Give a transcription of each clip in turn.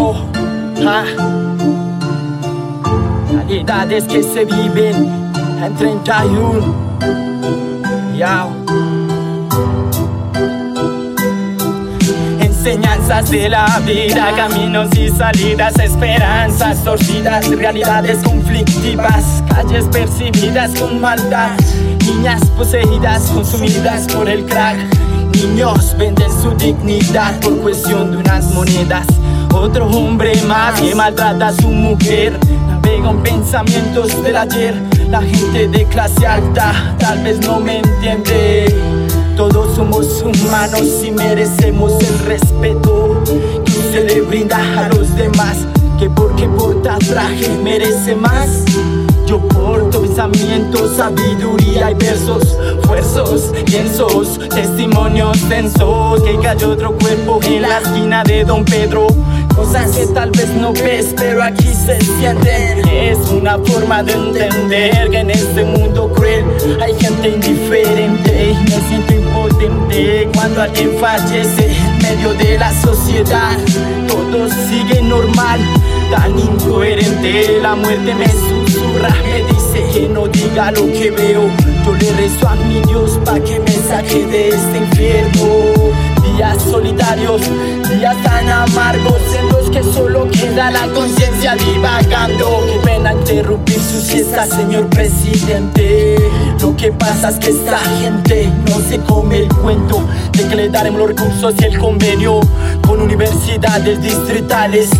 vida. Realidades que se viven en 31. Yao. Enseñanzas de la vida, caminos y salidas, esperanzas torcidas, realidades conflictivas, calles percibidas con maldad, niñas poseídas, consumidas por el crack. Niños venden su dignidad por cuestión de unas monedas. Otro hombre más que maltrata a su mujer. Navega en pensamientos del ayer. La gente de clase alta tal vez no me entiende. Todos somos humanos y merecemos el respeto que se le brinda a los demás. Que porque porta traje merece más. Pensamientos, sabiduría y versos, fuerzos, lienzos, testimonios densos. Que cayó otro cuerpo en la esquina de Don Pedro. Cosas que tal vez no ves, pero aquí se sienten. Es una forma de entender que en este mundo cruel hay gente indiferente. Me siento impotente cuando alguien fallece en medio de la sociedad. Todo sigue normal, tan incoherente. La muerte me susurra, me dice que no diga lo que veo. Yo le rezo a mi Dios pa' que me saque de este infierno. Días solitarios, días tan amargos en los que solo queda la conciencia divagando. Qué pena interrumpir su siesta, señor presidente. Lo que pasa es que esta gente no se come el cuento de que le daremos los recursos y el convenio con universidades distritales.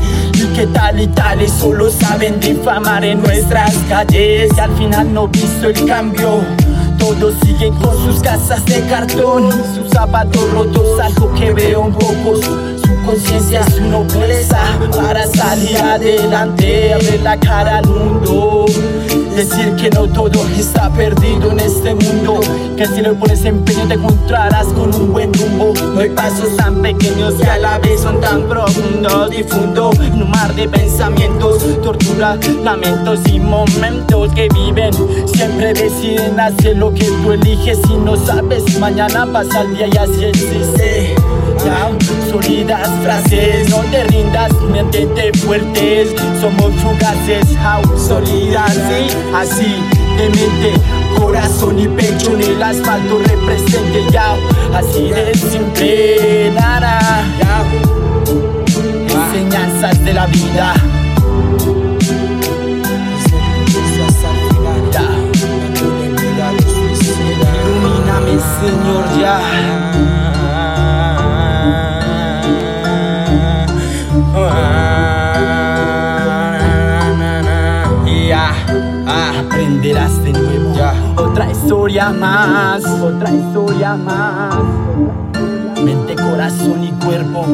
Y que tal y tales solo saben difamar en nuestras calles. Y al final no visto el cambio. Todos siguen con sus casas de cartón, sus zapatos rotos, algo que veo un poco. Su, conciencia es su nobleza para salir adelante, abrir la cara al mundo. Decir que no todo está perdido en este mundo. Que si le pones empeño te encontrarás con un buen rumbo. No hay pasos tan pequeños que a la vez son tan profundos. Difundo en un mar de pensamientos, tortura, lamentos y momentos que viven. Siempre deciden hacer lo que tú eliges y no sabes. Mañana pasa el día y así existe. Ya, sólidas frases, no te rindas, mantente fuertes, somos fugaces, how, sólidas, sí, así, de mente, corazón y pecho en el asfalto represente, ya, así de simple, nada, ya, enseñanzas de la vida. Ya. Ilumíname, Señor, ya. Ya, aprenderás de nuevo. Otra historia más, otra historia más. Mente, corazón y cuerpo.